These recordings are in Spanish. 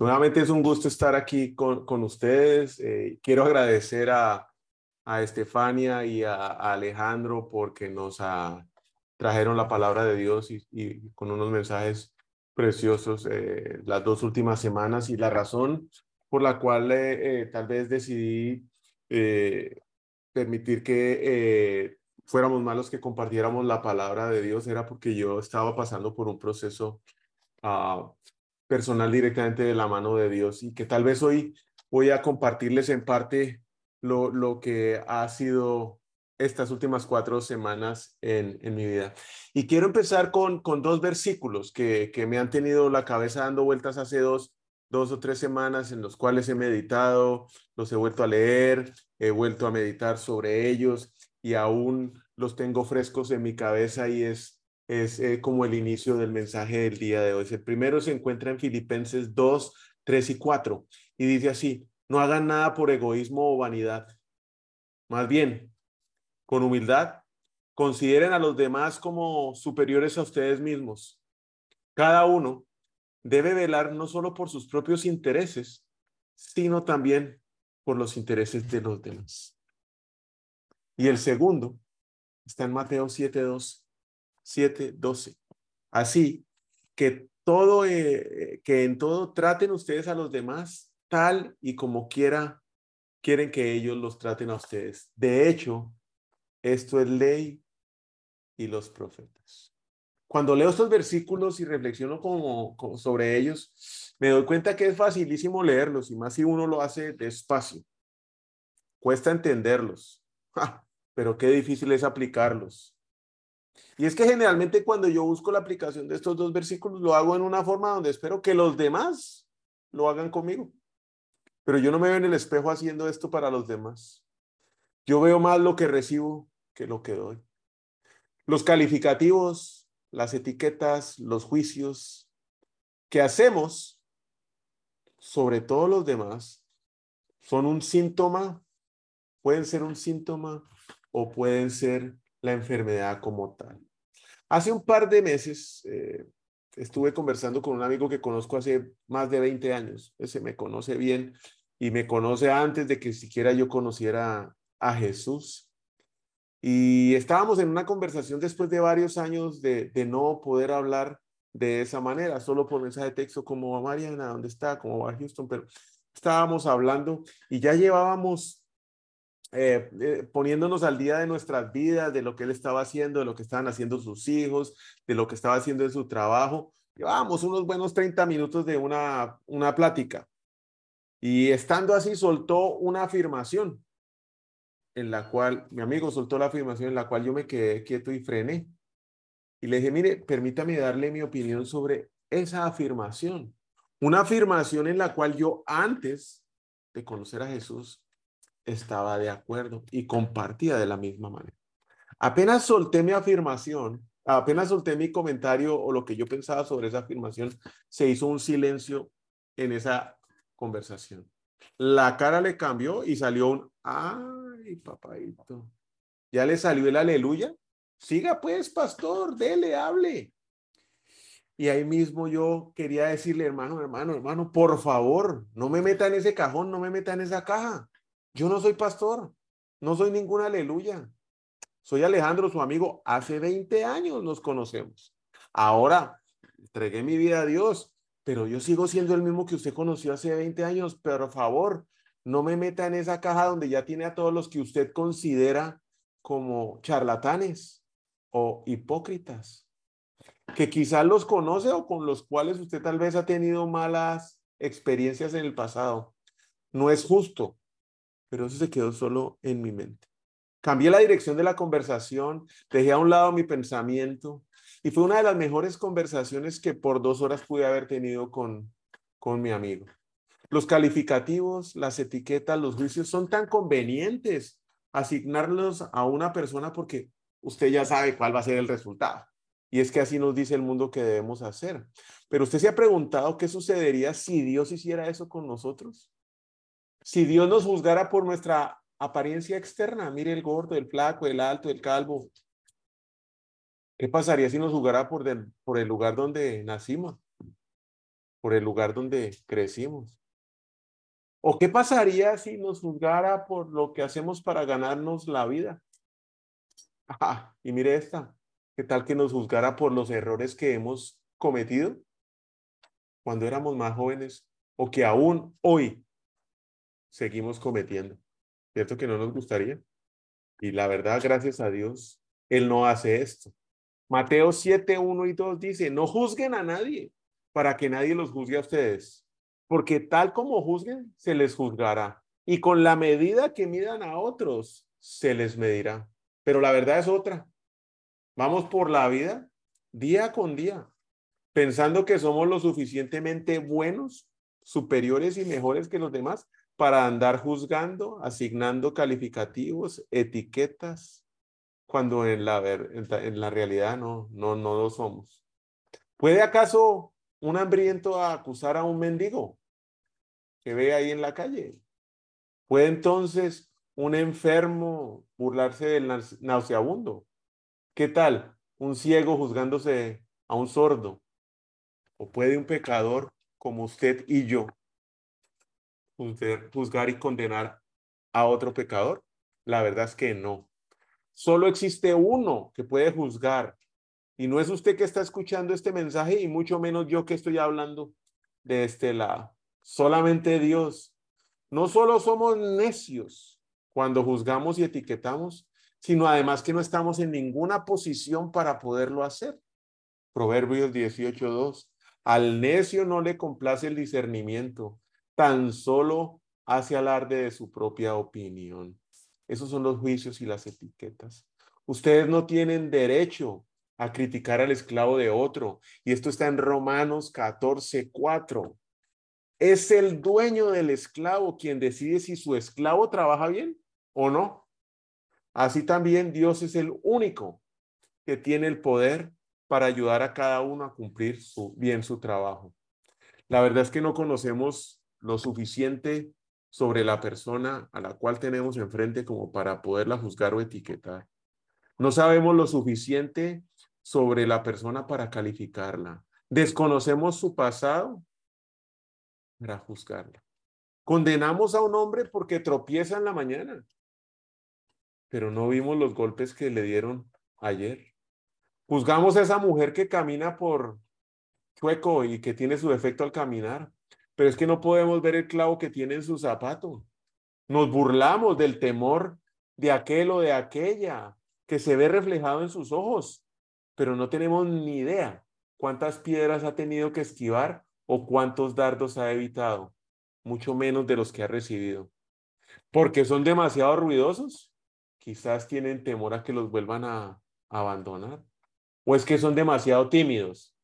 Nuevamente es un gusto estar aquí con, con ustedes. Eh, quiero agradecer a, a Estefania y a, Alejandro porque nos trajeron la palabra de Dios y, con unos mensajes preciosos eh, las dos últimas semanas y la razón por la cual eh, tal vez decidí permitir que fuéramos malos que compartiéramos la palabra de Dios era porque yo estaba pasando por un proceso uh, personal directamente de la mano de Dios y que tal vez hoy voy a compartirles en parte lo, lo que ha sido estas últimas cuatro semanas en, en mi vida. Y quiero empezar con, con dos versículos que, que me han tenido la cabeza dando vueltas hace dos, dos o tres semanas en los cuales he meditado, los he vuelto a leer, he vuelto a meditar sobre ellos y aún los tengo frescos en mi cabeza y es es eh, como el inicio del mensaje del día de hoy. El primero se encuentra en Filipenses 2, 3 y 4 y dice así, no hagan nada por egoísmo o vanidad. Más bien, con humildad, consideren a los demás como superiores a ustedes mismos. Cada uno debe velar no solo por sus propios intereses, sino también por los intereses de los demás. Y el segundo está en Mateo 7, 2 7, 12. Así que todo, eh, que en todo traten ustedes a los demás tal y como quiera, quieren que ellos los traten a ustedes. De hecho, esto es ley y los profetas. Cuando leo estos versículos y reflexiono como, sobre ellos, me doy cuenta que es facilísimo leerlos y más si uno lo hace despacio. Cuesta entenderlos, pero qué difícil es aplicarlos. Y es que generalmente cuando yo busco la aplicación de estos dos versículos, lo hago en una forma donde espero que los demás lo hagan conmigo. Pero yo no me veo en el espejo haciendo esto para los demás. Yo veo más lo que recibo que lo que doy. Los calificativos, las etiquetas, los juicios que hacemos sobre todos los demás son un síntoma, pueden ser un síntoma o pueden ser la enfermedad como tal. Hace un par de meses eh, estuve conversando con un amigo que conozco hace más de 20 años. Ese me conoce bien y me conoce antes de que siquiera yo conociera a Jesús. Y estábamos en una conversación después de varios años de, de no poder hablar de esa manera, solo por mensaje de texto como va Mariana, ¿dónde está? ¿Cómo va Houston? Pero estábamos hablando y ya llevábamos eh, eh, poniéndonos al día de nuestras vidas, de lo que él estaba haciendo, de lo que estaban haciendo sus hijos, de lo que estaba haciendo en su trabajo. Llevábamos unos buenos 30 minutos de una, una plática. Y estando así, soltó una afirmación en la cual, mi amigo soltó la afirmación en la cual yo me quedé quieto y frené. Y le dije, mire, permítame darle mi opinión sobre esa afirmación. Una afirmación en la cual yo antes de conocer a Jesús estaba de acuerdo y compartía de la misma manera. Apenas solté mi afirmación, apenas solté mi comentario o lo que yo pensaba sobre esa afirmación, se hizo un silencio en esa conversación. La cara le cambió y salió un, ay, papadito. Ya le salió el aleluya. Siga pues, pastor, dele, hable. Y ahí mismo yo quería decirle, hermano, hermano, hermano, por favor, no me meta en ese cajón, no me meta en esa caja. Yo no soy pastor, no soy ningún aleluya. Soy Alejandro, su amigo. Hace 20 años nos conocemos. Ahora entregué mi vida a Dios, pero yo sigo siendo el mismo que usted conoció hace 20 años. Por favor, no me meta en esa caja donde ya tiene a todos los que usted considera como charlatanes o hipócritas, que quizás los conoce o con los cuales usted tal vez ha tenido malas experiencias en el pasado. No es justo pero eso se quedó solo en mi mente. Cambié la dirección de la conversación, dejé a un lado mi pensamiento Y fue una de las mejores conversaciones que por dos horas pude haber tenido con, con mi amigo. Los calificativos, las etiquetas, los juicios son tan convenientes asignarlos a una persona porque usted ya sabe cuál va a ser el resultado. Y es que así nos dice el mundo que debemos hacer. Pero usted se ha preguntado qué sucedería si Dios hiciera eso con nosotros. Si Dios nos juzgara por nuestra apariencia externa, mire el gordo, el flaco, el alto, el calvo. ¿Qué pasaría si nos juzgara por, por el lugar donde nacimos? Por el lugar donde crecimos. ¿O qué pasaría si nos juzgara por lo que hacemos para ganarnos la vida? Ah, y mire esta, ¿qué tal que nos juzgara por los errores que hemos cometido cuando éramos más jóvenes o que aún hoy seguimos cometiendo? ¿Cierto que no nos gustaría? Y la verdad, gracias a Dios, Él no hace esto. Mateo 7, 1 y 2 dice, no juzguen a nadie para que nadie los juzgue a ustedes porque tal como juzguen, se les juzgará. Y con la medida que midan a otros, se les medirá. Pero la verdad es otra. Vamos por la vida día con día, pensando que somos lo suficientemente buenos, superiores y mejores que los demás para andar juzgando, asignando calificativos, etiquetas, cuando en la, en la realidad no, no, no lo somos. ¿Puede acaso un hambriento acusar a un mendigo? que ve ahí en la calle. ¿Puede entonces un enfermo burlarse del nauseabundo? ¿Qué tal un ciego juzgándose a un sordo? ¿O puede un pecador como usted y yo juzgar y condenar a otro pecador? La verdad es que no. Solo existe uno que puede juzgar. Y no es usted que está escuchando este mensaje y mucho menos yo que estoy hablando de este lado solamente Dios. No solo somos necios cuando juzgamos y etiquetamos, sino además que no estamos en ninguna posición para poderlo hacer. Proverbios 18.2. Al necio no le complace el discernimiento, tan solo hace alarde de su propia opinión. Esos son los juicios y las etiquetas. Ustedes no tienen derecho a criticar al esclavo de otro. Y esto está en Romanos 14.4. Es el dueño del esclavo quien decide si su esclavo trabaja bien o no. Así también Dios es el único que tiene el poder para ayudar a cada uno a cumplir su, bien su trabajo. La verdad es que no conocemos lo suficiente sobre la persona a la cual tenemos enfrente como para poderla juzgar o etiquetar. No sabemos lo suficiente sobre la persona para calificarla. Desconocemos su pasado para juzgarla. Condenamos a un hombre porque tropieza en la mañana, pero no vimos los golpes que le dieron ayer. Juzgamos a esa mujer que camina por chueco y que tiene su defecto al caminar, pero es que no podemos ver el clavo que tiene en su zapato. Nos burlamos del temor de aquel o de aquella que se ve reflejado en sus ojos, pero no tenemos ni idea cuántas piedras ha tenido que esquivar o cuántos dardos ha evitado, mucho menos de los que ha recibido. Porque son demasiado ruidosos, quizás tienen temor a que los vuelvan a, abandonar. O es que son demasiado tímidos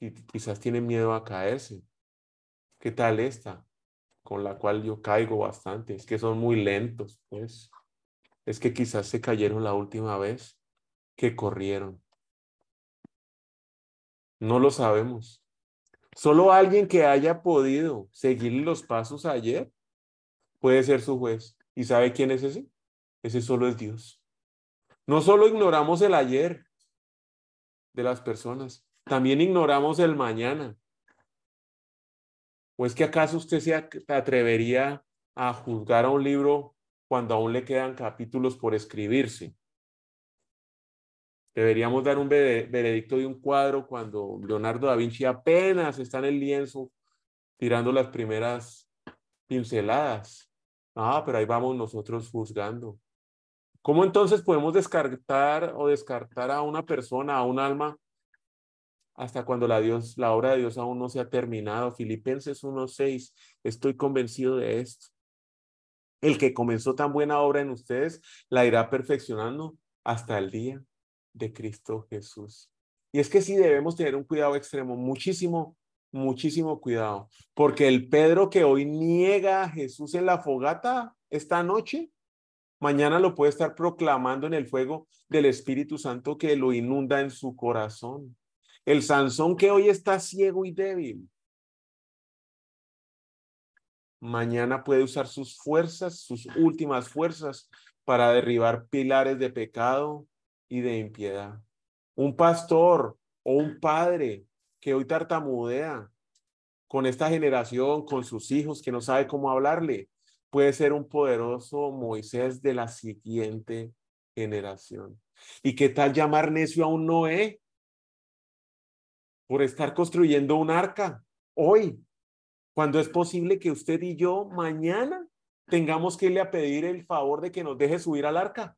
y quizás tienen miedo a caerse. ¿Qué tal esta? Con la cual yo caigo bastante. Es que son muy lentos, pues. Es que quizás se cayeron la última vez que corrieron. No lo sabemos. Solo alguien que haya podido seguir los pasos ayer puede ser su juez. ¿Y sabe quién es ese? Ese solo es Dios. No solo ignoramos el ayer de las personas, también ignoramos el mañana. ¿O es que acaso usted se atrevería a juzgar a un libro cuando aún le quedan capítulos por escribirse? Deberíamos dar un veredicto de un cuadro cuando Leonardo da Vinci apenas está en el lienzo tirando las primeras pinceladas. Ah, pero ahí vamos nosotros juzgando. ¿Cómo entonces podemos descartar o descartar a una persona, a un alma, hasta cuando la, Dios, la obra de Dios aún no se ha terminado? Filipenses 1.6, estoy convencido de esto. El que comenzó tan buena obra en ustedes la irá perfeccionando hasta el día de Cristo Jesús. Y es que sí debemos tener un cuidado extremo, muchísimo, muchísimo cuidado, porque el Pedro que hoy niega a Jesús en la fogata esta noche, mañana lo puede estar proclamando en el fuego del Espíritu Santo que lo inunda en su corazón. El Sansón que hoy está ciego y débil, mañana puede usar sus fuerzas, sus últimas fuerzas, para derribar pilares de pecado y de impiedad. Un pastor o un padre que hoy tartamudea con esta generación, con sus hijos, que no sabe cómo hablarle, puede ser un poderoso Moisés de la siguiente generación. ¿Y qué tal llamar necio a un Noé por estar construyendo un arca hoy? Cuando es posible que usted y yo mañana tengamos que irle a pedir el favor de que nos deje subir al arca.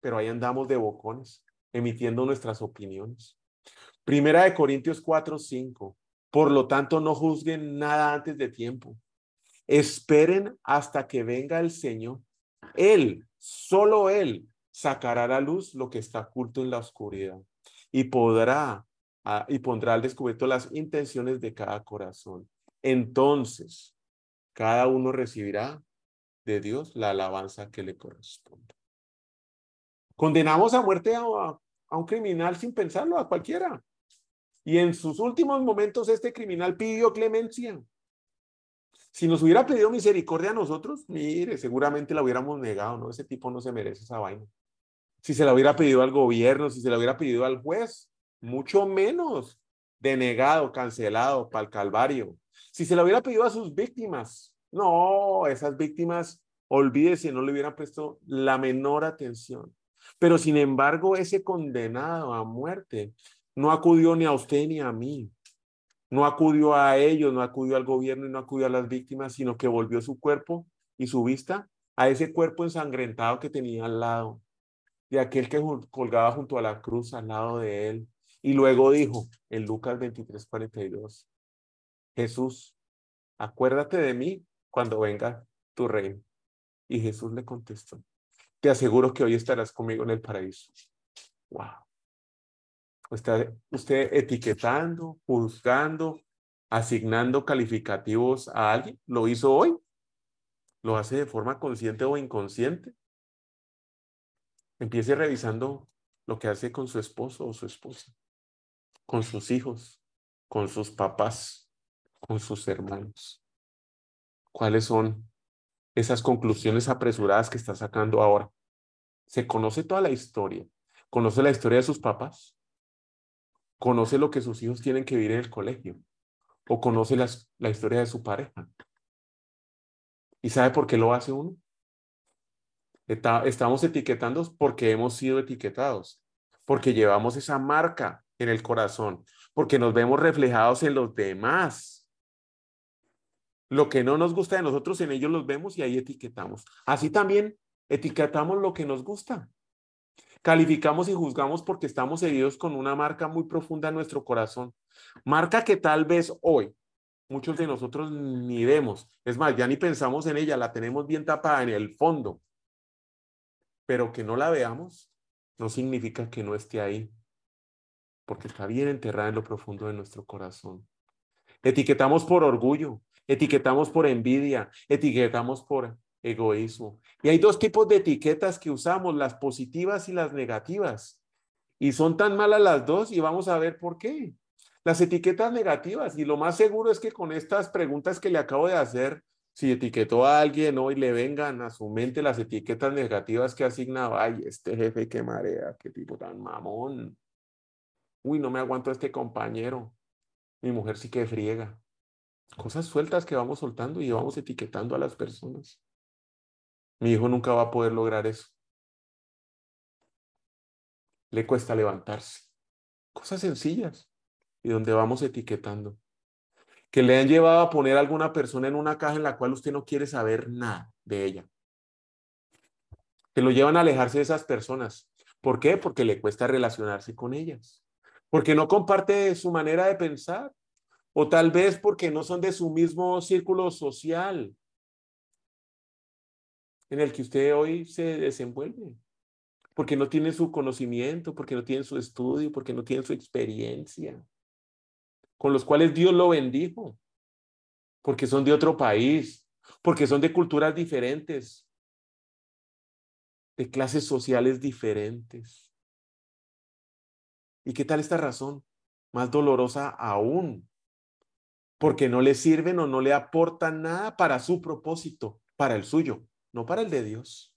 Pero ahí andamos de bocones, emitiendo nuestras opiniones. Primera de Corintios 4, 5. Por lo tanto, no juzguen nada antes de tiempo. Esperen hasta que venga el Señor. Él, solo Él, sacará a la luz lo que está oculto en la oscuridad y podrá ah, y pondrá al descubierto las intenciones de cada corazón. Entonces, cada uno recibirá de Dios la alabanza que le corresponde. Condenamos a muerte a, a un criminal sin pensarlo, a cualquiera. Y en sus últimos momentos este criminal pidió clemencia. Si nos hubiera pedido misericordia a nosotros, mire, seguramente la hubiéramos negado, ¿no? Ese tipo no se merece esa vaina. Si se la hubiera pedido al gobierno, si se la hubiera pedido al juez, mucho menos denegado, cancelado para el calvario. Si se la hubiera pedido a sus víctimas, no, esas víctimas, olvídese, no le hubieran puesto la menor atención. Pero sin embargo, ese condenado a muerte no acudió ni a usted ni a mí. No acudió a ellos, no acudió al gobierno y no acudió a las víctimas, sino que volvió su cuerpo y su vista a ese cuerpo ensangrentado que tenía al lado, de aquel que colgaba junto a la cruz al lado de él. Y luego dijo en Lucas 23, 42, Jesús, acuérdate de mí cuando venga tu reino. Y Jesús le contestó, te aseguro que hoy estarás conmigo en el paraíso. Wow. Está usted etiquetando, juzgando, asignando calificativos a alguien. ¿Lo hizo hoy? ¿Lo hace de forma consciente o inconsciente? Empiece revisando lo que hace con su esposo o su esposa, con sus hijos, con sus papás, con sus hermanos. ¿Cuáles son esas conclusiones apresuradas que está sacando ahora? ¿Se conoce toda la historia? ¿Conoce la historia de sus papás? conoce lo que sus hijos tienen que vivir en el colegio o conoce la historia de su pareja. ¿Y sabe por qué lo hace uno? estamos etiquetando porque hemos sido etiquetados, porque llevamos esa marca en el corazón, porque nos vemos reflejados en los demás. Lo que no nos gusta de nosotros, en ellos los vemos y ahí etiquetamos. Así también etiquetamos lo que nos gusta. Calificamos y juzgamos porque estamos heridos con una marca muy profunda en nuestro corazón. Marca que tal vez hoy muchos de nosotros ni vemos. Es más, ya ni pensamos en ella, la tenemos bien tapada en el fondo. Pero que no la veamos no significa que no esté ahí, porque está bien enterrada en lo profundo de nuestro corazón. Etiquetamos por orgullo, etiquetamos por envidia, etiquetamos por egoísmo. Y hay dos tipos de etiquetas que usamos, las positivas y las negativas. Y son tan malas las dos y vamos a ver por qué. Las etiquetas negativas, y lo más seguro es que con estas preguntas que le acabo de hacer, si etiquetó a alguien hoy le vengan a su mente las etiquetas negativas que asignaba, ay, este jefe qué marea, qué tipo tan mamón. Uy, no me aguanto a este compañero. Mi mujer sí que friega. Cosas sueltas que vamos soltando y vamos etiquetando a las personas. Mi hijo nunca va a poder lograr eso. Le cuesta levantarse. Cosas sencillas y donde vamos etiquetando. Que le han llevado a poner a alguna persona en una caja en la cual usted no quiere saber nada de ella. Que lo llevan a alejarse de esas personas. ¿Por qué? Porque le cuesta relacionarse con ellas. Porque no comparte su manera de pensar. O tal vez porque no son de su mismo círculo social en el que usted hoy se desenvuelve. porque no tienen su conocimiento, porque no tienen su estudio, porque no tienen su experiencia, con los cuales Dios lo bendijo, porque son de otro país, porque son de culturas diferentes, de clases sociales diferentes. ¿Y qué tal esta razón? Más dolorosa aún, porque no le sirven o no le aportan nada para su propósito, para el suyo, no para el de Dios.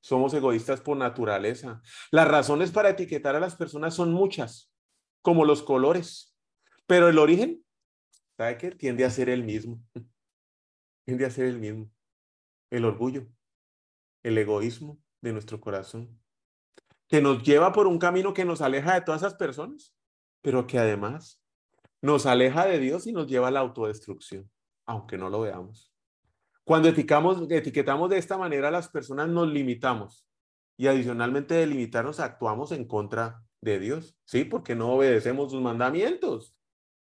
Somos egoístas por naturaleza. Las razones para etiquetar a las personas son muchas, como los colores, pero el origen, ¿sabe qué? Tiende a ser el mismo. Tiende a ser el mismo. El orgullo, el egoísmo de nuestro corazón, que nos lleva por un camino que nos aleja de todas esas personas, pero que además nos aleja de Dios y nos lleva a la autodestrucción, aunque no lo veamos. Cuando etiquetamos de esta manera a las personas, nos limitamos y adicionalmente de limitarnos actuamos en contra de Dios, ¿sí? Porque no obedecemos sus mandamientos.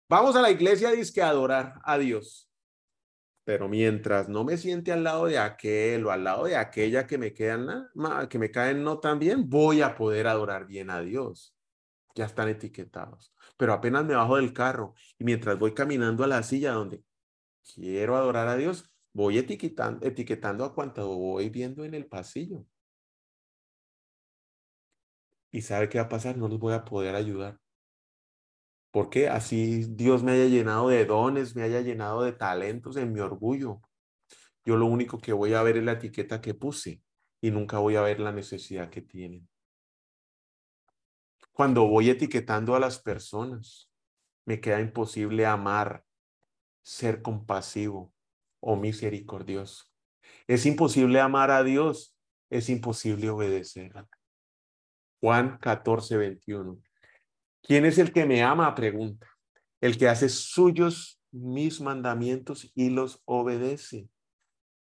Vamos a la iglesia a adorar a Dios, pero mientras no me siente al lado de aquel o al lado de aquella que me quedan, que me caen no tan bien, voy a poder adorar bien a Dios ya están etiquetados. Pero apenas me bajo del carro y mientras voy caminando a la silla donde quiero adorar a Dios, voy etiquetando, etiquetando a cuanto voy viendo en el pasillo. ¿Y sabe qué va a pasar? No los voy a poder ayudar. Porque así Dios me haya llenado de dones, me haya llenado de talentos en mi orgullo. Yo lo único que voy a ver es la etiqueta que puse y nunca voy a ver la necesidad que tienen cuando voy etiquetando a las personas, me queda imposible amar, ser compasivo o misericordioso. Es imposible amar a Dios, es imposible obedecer. Juan 14, 21. ¿Quién es el que me ama? Pregunta. El que hace suyos mis mandamientos y los obedece.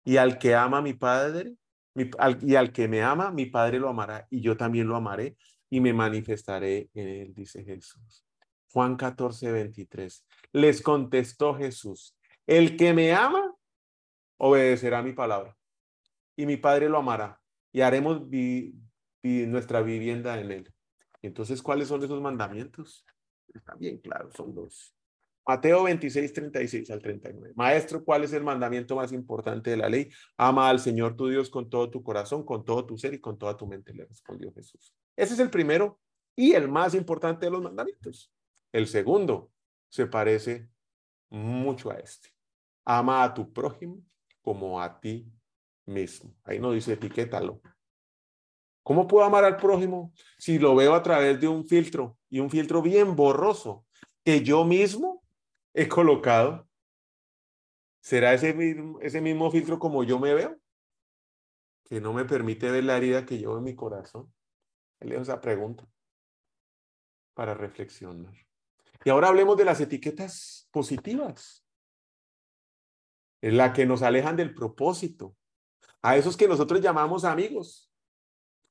Y al que ama a mi Padre, y al que me ama, mi Padre lo amará y yo también lo amaré y me manifestaré en él, dice Jesús. Juan 14, 23. Les contestó Jesús, el que me ama, obedecerá mi palabra y mi Padre lo amará y haremos nuestra vivienda en él. Entonces, ¿cuáles son esos mandamientos? Está bien claro, son dos. Mateo 26, 36 al 39. Maestro, ¿cuál es el mandamiento más importante de la ley? Ama al Señor tu Dios con todo tu corazón, con todo tu ser y con toda tu mente, le respondió Jesús. Ese es el primero y el más importante de los mandamientos. El segundo se parece mucho a este. Ama a tu prójimo como a ti mismo. Ahí no dice etiquétalo. ¿Cómo puedo amar al prójimo si lo veo a través de un filtro y un filtro bien borroso que yo mismo he colocado? ¿Será ese mismo, ese mismo filtro como yo me veo? Que no me permite ver la herida que llevo en mi corazón. Le esa pregunta para reflexionar. Y ahora hablemos de las etiquetas positivas, en la que nos alejan del propósito, a esos que nosotros llamamos amigos,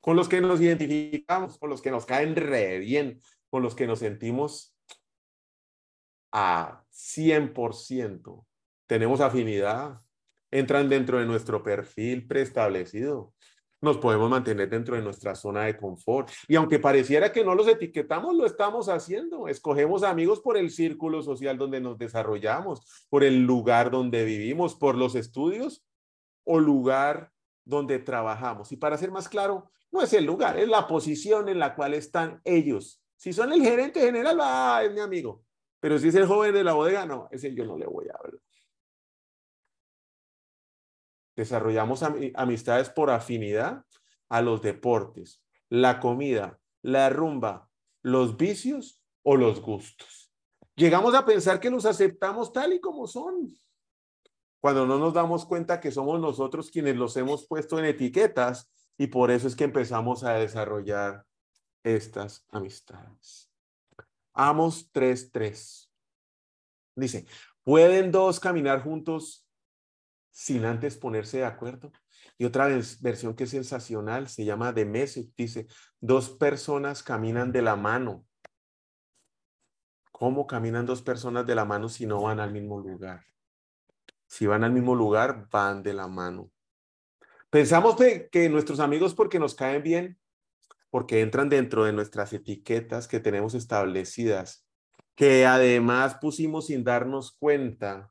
con los que nos identificamos, con los que nos caen re bien, con los que nos sentimos a 100%. Tenemos afinidad, entran dentro de nuestro perfil preestablecido. Nos podemos mantener dentro de nuestra zona de confort. Y aunque pareciera que no los etiquetamos, lo estamos haciendo. Escogemos amigos por el círculo social donde nos desarrollamos, por el lugar donde vivimos, por los estudios o lugar donde trabajamos. Y para ser más claro, no es el lugar, es la posición en la cual están ellos. Si son el gerente general, ah, es mi amigo. Pero si es el joven de la bodega, no, ese yo no le voy a hablar. Desarrollamos amistades por afinidad a los deportes, la comida, la rumba, los vicios o los gustos. Llegamos a pensar que los aceptamos tal y como son, cuando no nos damos cuenta que somos nosotros quienes los hemos puesto en etiquetas y por eso es que empezamos a desarrollar estas amistades. Amos 3.3. Dice, ¿pueden dos caminar juntos sin antes ponerse de acuerdo? Y otra versión que es sensacional se llama de Message. Dice, dos personas caminan de la mano. ¿Cómo caminan dos personas de la mano si no van al mismo lugar? Si van al mismo lugar, van de la mano. Pensamos que nuestros amigos porque nos caen bien, porque entran dentro de nuestras etiquetas que tenemos establecidas, que además pusimos sin darnos cuenta,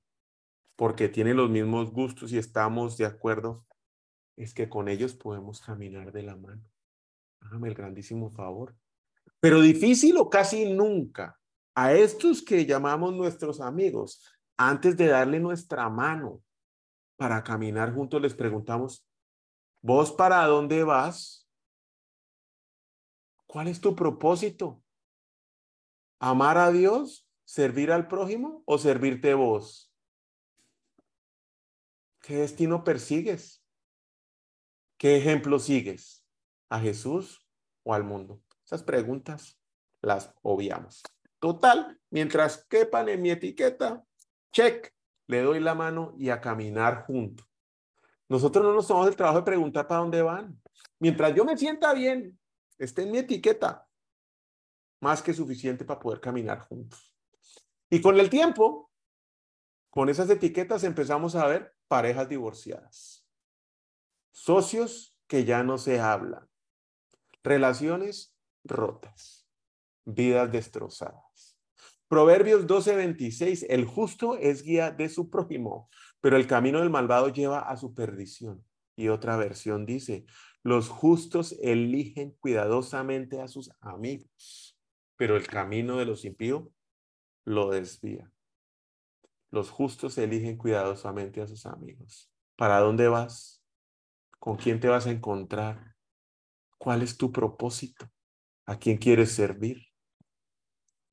porque tienen los mismos gustos y estamos de acuerdo, es que con ellos podemos caminar de la mano. Hágame el grandísimo favor. Pero difícil o casi nunca a estos que llamamos nuestros amigos, antes de darle nuestra mano para caminar juntos, les preguntamos, ¿vos para dónde vas? ¿Cuál es tu propósito? ¿Amar a Dios? ¿Servir al prójimo o servirte vos? ¿Qué destino persigues? ¿Qué ejemplo sigues? ¿A Jesús o al mundo? Esas preguntas las obviamos. Total, mientras quepan en mi etiqueta, check, le doy la mano y a caminar juntos. Nosotros no nos tomamos el trabajo de preguntar para dónde van. Mientras yo me sienta bien, esté en mi etiqueta, más que suficiente para poder caminar juntos. Y con el tiempo, con esas etiquetas empezamos a ver parejas divorciadas, socios que ya no se hablan, relaciones rotas, vidas destrozadas. Proverbios 12:26, el justo es guía de su prójimo, pero el camino del malvado lleva a su perdición. Y otra versión dice, los justos eligen cuidadosamente a sus amigos, pero el camino de los impíos lo desvía. Los justos eligen cuidadosamente a sus amigos. ¿Para dónde vas? ¿Con quién te vas a encontrar? ¿Cuál es tu propósito? ¿A quién quieres servir?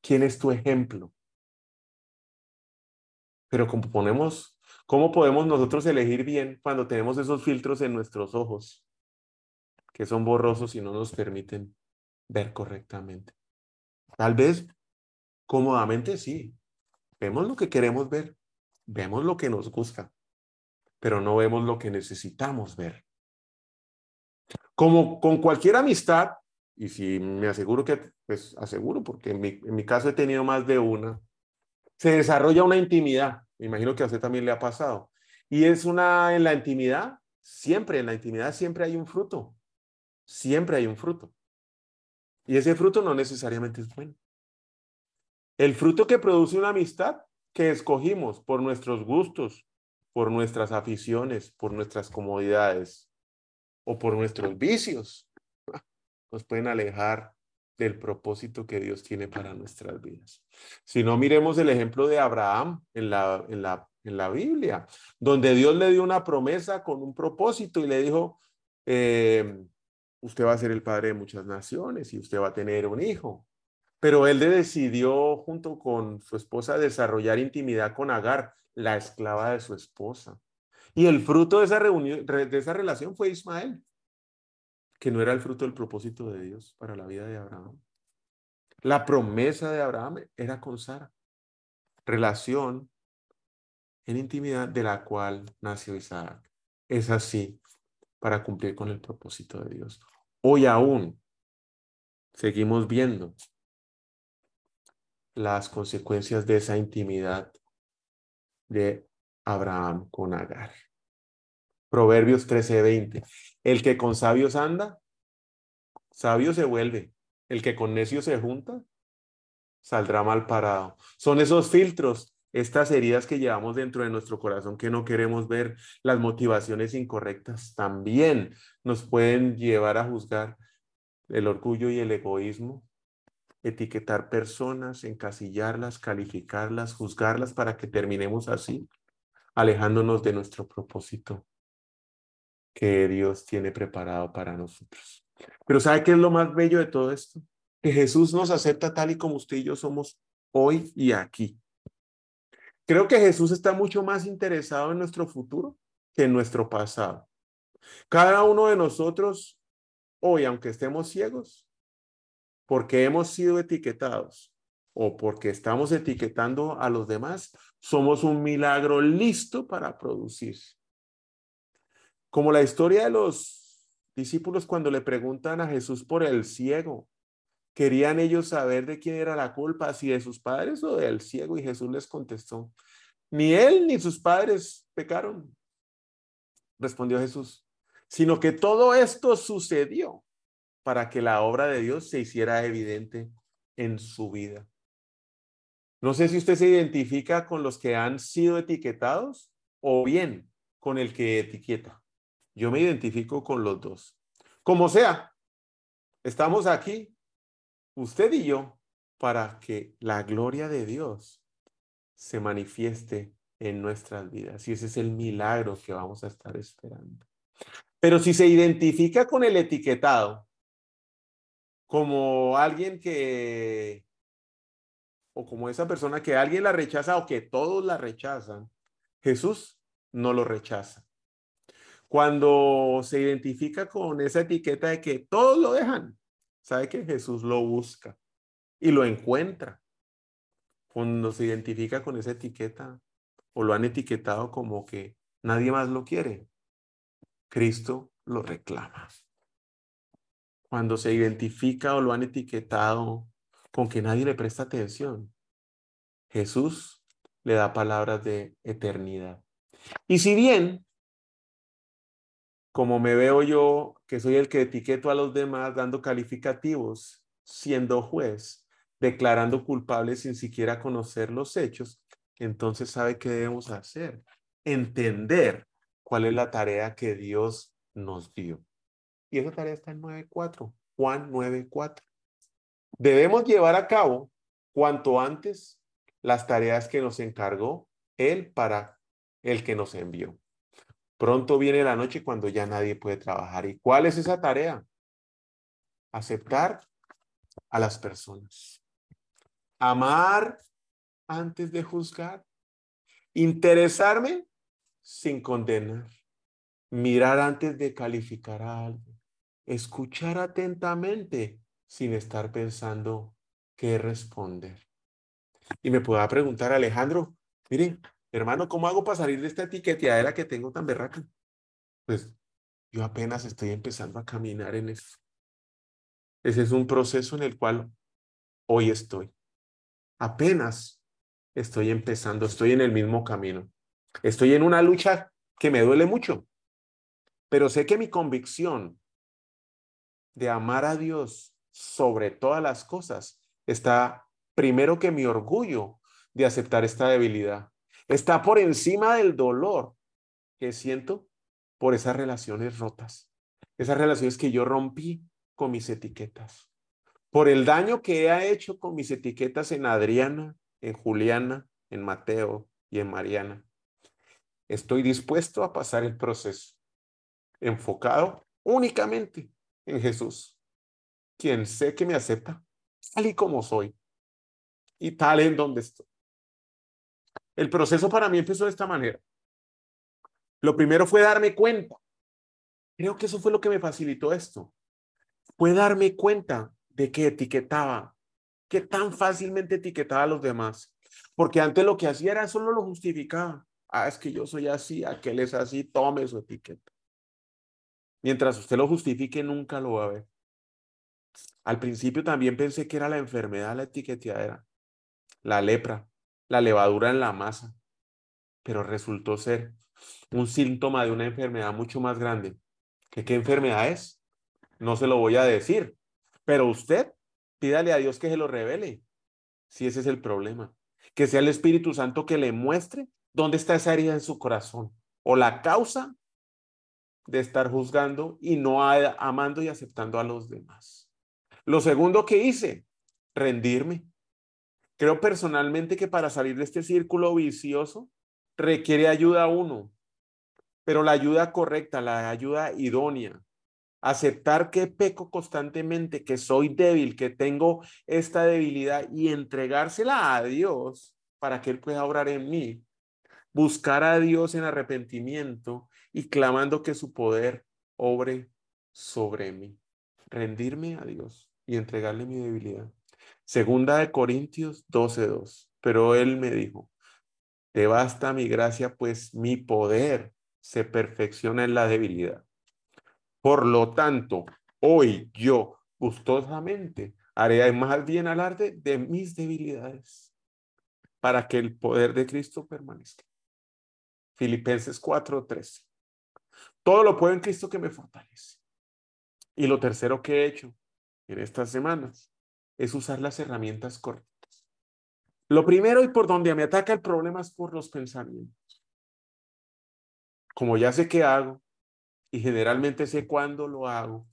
¿Quién es tu ejemplo? Pero como ponemos, ¿cómo podemos nosotros elegir bien cuando tenemos esos filtros en nuestros ojos que son borrosos y no nos permiten ver correctamente? Tal vez cómodamente sí. Vemos lo que queremos ver, vemos lo que nos gusta, pero no vemos lo que necesitamos ver. Como con cualquier amistad, y si me aseguro que, pues aseguro, porque en mi, en mi caso he tenido más de una, se desarrolla una intimidad. Me imagino que a usted también le ha pasado. Y es una, en la intimidad, siempre, en la intimidad siempre hay un fruto. Siempre hay un fruto. Y ese fruto no necesariamente es bueno. El fruto que produce una amistad que escogimos por nuestros gustos, por nuestras aficiones, por nuestras comodidades o por nuestros vicios, nos pueden alejar del propósito que Dios tiene para nuestras vidas. Si no, miremos el ejemplo de Abraham en la, en la, en la Biblia, donde Dios le dio una promesa con un propósito y le dijo, eh, usted va a ser el padre de muchas naciones y usted va a tener un hijo. Pero él decidió junto con su esposa desarrollar intimidad con Agar, la esclava de su esposa. Y el fruto de esa, reunión, de esa relación fue Ismael que no era el fruto del propósito de Dios para la vida de Abraham. La promesa de Abraham era con Sara, relación en intimidad de la cual nació Isaac. Es así para cumplir con el propósito de Dios. Hoy aún seguimos viendo las consecuencias de esa intimidad de Abraham con Agar. Proverbios 13:20. El que con sabios anda, sabio se vuelve. El que con necios se junta, saldrá mal parado. Son esos filtros, estas heridas que llevamos dentro de nuestro corazón que no queremos ver, las motivaciones incorrectas también nos pueden llevar a juzgar el orgullo y el egoísmo, etiquetar personas, encasillarlas, calificarlas, juzgarlas para que terminemos así, alejándonos de nuestro propósito que Dios tiene preparado para nosotros. Pero ¿sabe qué es lo más bello de todo esto? Que Jesús nos acepta tal y como usted y yo somos hoy y aquí. Creo que Jesús está mucho más interesado en nuestro futuro que en nuestro pasado. Cada uno de nosotros, hoy, aunque estemos ciegos, porque hemos sido etiquetados o porque estamos etiquetando a los demás, somos un milagro listo para producir como la historia de los discípulos cuando le preguntan a Jesús por el ciego. Querían ellos saber de quién era la culpa, si de sus padres o del ciego, y Jesús les contestó, ni él ni sus padres pecaron, respondió Jesús, sino que todo esto sucedió para que la obra de Dios se hiciera evidente en su vida. No sé si usted se identifica con los que han sido etiquetados o bien con el que etiqueta. Yo me identifico con los dos. Como sea, estamos aquí, usted y yo, para que la gloria de Dios se manifieste en nuestras vidas. Y ese es el milagro que vamos a estar esperando. Pero si se identifica con el etiquetado como alguien que o como esa persona que alguien la rechaza o que todos la rechazan, Jesús no lo rechaza. Cuando se identifica con esa etiqueta de que todos lo dejan, sabe que Jesús lo busca y lo encuentra. Cuando se identifica con esa etiqueta o lo han etiquetado como que nadie más lo quiere, Cristo lo reclama. Cuando se identifica o lo han etiquetado con que nadie le presta atención. Jesús le da palabras de eternidad. Y si bien, como me veo yo, que soy el que etiqueto a los demás dando calificativos, siendo juez, declarando culpables sin siquiera conocer los hechos, entonces sabe qué debemos hacer. Entender cuál es la tarea que Dios nos dio. Y esa tarea está en 9.4, Juan 9.4. Debemos llevar a cabo cuanto antes las tareas que nos encargó Él para el que nos envió. Pronto viene la noche cuando ya nadie puede trabajar. ¿Y cuál es esa tarea? Aceptar a las personas. Amar antes de juzgar. Interesarme sin condenar. Mirar antes de calificar a alguien. Escuchar atentamente sin estar pensando qué responder. Y me pueda preguntar, Alejandro, mire, hermano, ¿cómo hago para salir de esta etiqueteadera que tengo tan berraca? Pues yo apenas estoy empezando a caminar en esto. Ese es un proceso en el cual hoy estoy. Apenas estoy empezando, estoy en el mismo camino. Estoy en una lucha que me duele mucho, pero sé que mi convicción de amar a Dios sobre todas las cosas está primero que mi orgullo de aceptar esta debilidad. Está por encima del dolor que siento por esas relaciones rotas, esas relaciones que yo rompí con mis etiquetas, por el daño que he hecho con mis etiquetas en Adriana, en Juliana, en Mateo y en Mariana. Estoy dispuesto a pasar el proceso enfocado únicamente en Jesús quien sé que me acepta tal y como soy y tal en donde estoy. El proceso para mí empezó de esta manera. Lo primero fue darme cuenta. Creo que eso fue lo que me facilitó esto. Fue darme cuenta de que etiquetaba, que tan fácilmente etiquetaba a los demás. Porque antes lo que hacía era solo lo justificaba. Ah, es que yo soy así, aquel es así, tome su etiqueta. Mientras usted lo justifique, nunca lo va a ver. Al principio también pensé que era la enfermedad, la etiqueteadera, la lepra, la levadura en la masa, pero resultó ser un síntoma de una enfermedad mucho más grande. ¿Qué, enfermedad es? No se lo voy a decir, pero usted pídale a Dios que se lo revele, si ese es el problema. Que sea el Espíritu Santo que le muestre dónde está esa herida en su corazón o la causa de estar juzgando y no amando y aceptando a los demás. Lo segundo que hice, rendirme. Creo personalmente que para salir de este círculo vicioso requiere ayuda uno, pero la ayuda correcta, la ayuda idónea. Aceptar que peco constantemente, que soy débil, que tengo esta debilidad y entregársela a Dios para que Él pueda obrar en mí. Buscar a Dios en arrepentimiento y clamando que su poder obre sobre mí. Rendirme a Dios y entregarle mi debilidad. Segunda de Corintios 12:2. Pero él me dijo, te basta mi gracia, pues mi poder se perfecciona en la debilidad. Por lo tanto, hoy yo gustosamente haré más bien alarde de mis debilidades para que el poder de Cristo permanezca. Filipenses 4:13. Todo lo puedo en Cristo que me fortalece. Y lo tercero que he hecho en estas semanas es usar las herramientas correctas. Lo primero y por donde me ataca el problema es por los pensamientos. Como ya sé qué hago y generalmente sé cuándo lo hago,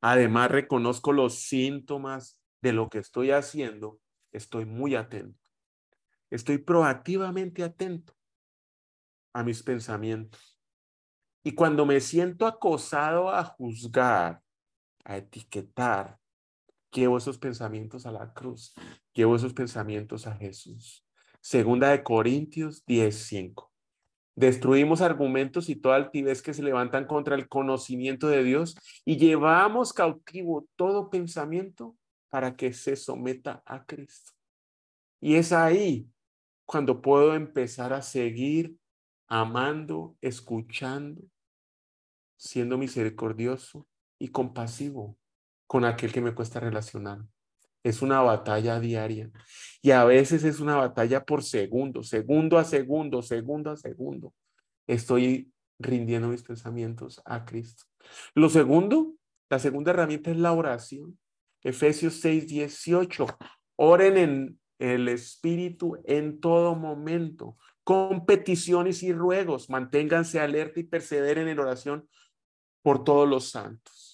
además reconozco los síntomas de lo que estoy haciendo, estoy muy atento. Estoy proactivamente atento a mis pensamientos. Y cuando me siento acosado a juzgar, a etiquetar, llevo esos pensamientos a la cruz, llevo esos pensamientos a Jesús. Segunda de Corintios 10:5. Destruimos argumentos y toda altivez que se levantan contra el conocimiento de Dios y llevamos cautivo todo pensamiento para que se someta a Cristo. Y es ahí cuando puedo empezar a seguir amando, escuchando, siendo misericordioso y compasivo con aquel que me cuesta relacionar. Es una batalla diaria y a veces es una batalla por segundo, segundo a segundo, segundo a segundo. Estoy rindiendo mis pensamientos a Cristo. Lo segundo, la segunda herramienta es la oración. Efesios 6, 18. Oren en el Espíritu en todo momento, con peticiones y ruegos. Manténganse alerta y perseveren en oración por todos los santos.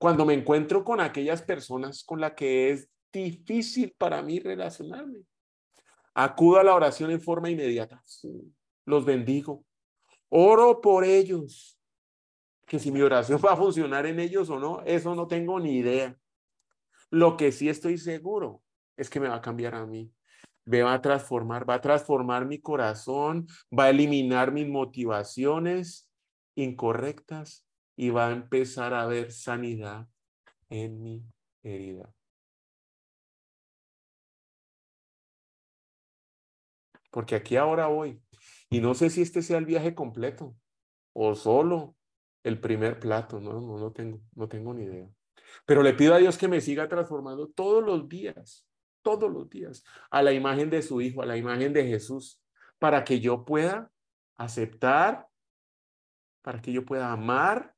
Cuando me encuentro con aquellas personas con las que es difícil para mí relacionarme, acudo a la oración en forma inmediata. Los bendigo. Oro por ellos. Que si mi oración va a funcionar en ellos o no, eso no tengo ni idea. Lo que sí estoy seguro es que me va a cambiar a mí. Me va a transformar, va a transformar mi corazón, va a eliminar mis motivaciones incorrectas y va a empezar a ver sanidad en mi herida. Porque aquí ahora voy. Y no sé si este sea el viaje completo o solo el primer plato, no, no, no tengo, no tengo ni idea. Pero le pido a Dios que me siga transformando todos los días todos los días a la imagen de su Hijo, a la imagen de Jesús, para que yo pueda aceptar, para que yo pueda amar,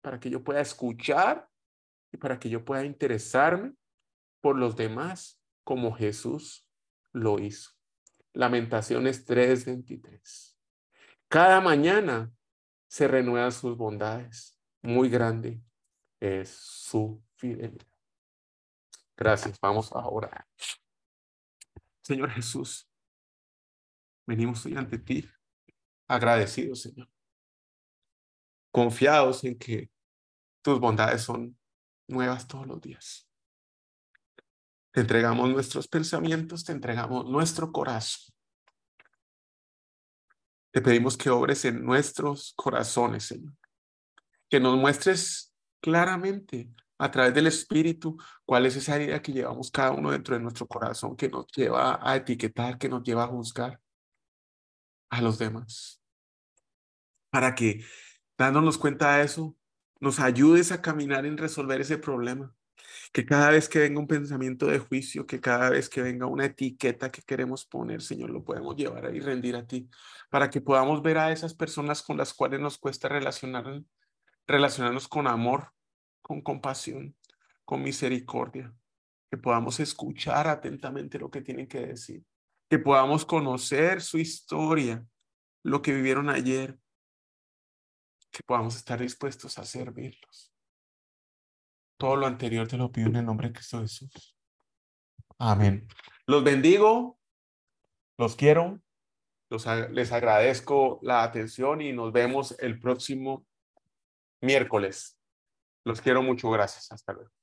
para que yo pueda escuchar y para que yo pueda interesarme por los demás como Jesús lo hizo. Lamentaciones 3:23. Cada mañana se renuevan sus bondades. Muy grande es su fidelidad. Gracias. Vamos a orar. Señor Jesús, venimos hoy ante ti agradecidos, Señor. Confiados en que tus bondades son nuevas todos los días. Te entregamos nuestros pensamientos, te entregamos nuestro corazón. Te pedimos que obres en nuestros corazones, Señor. Que nos muestres claramente a través del Espíritu, cuál es esa idea que llevamos cada uno dentro de nuestro corazón, que nos lleva a etiquetar, que nos lleva a juzgar a los demás. Para que, dándonos cuenta de eso, nos ayudes a caminar en resolver ese problema. Que cada vez que venga un pensamiento de juicio, que cada vez que venga una etiqueta que queremos poner, Señor, lo podemos llevar y rendir a ti, para que podamos ver a esas personas con las cuales nos cuesta relacionar, relacionarnos con amor, con compasión, con misericordia, que podamos escuchar atentamente lo que tienen que decir, que podamos conocer su historia, lo que vivieron ayer, que podamos estar dispuestos a servirlos. Todo lo anterior te lo pido en el nombre de Cristo Jesús. Amén. Los bendigo, los quiero, los, les agradezco la atención y nos vemos el próximo miércoles. Los quiero mucho. Gracias. Hasta luego.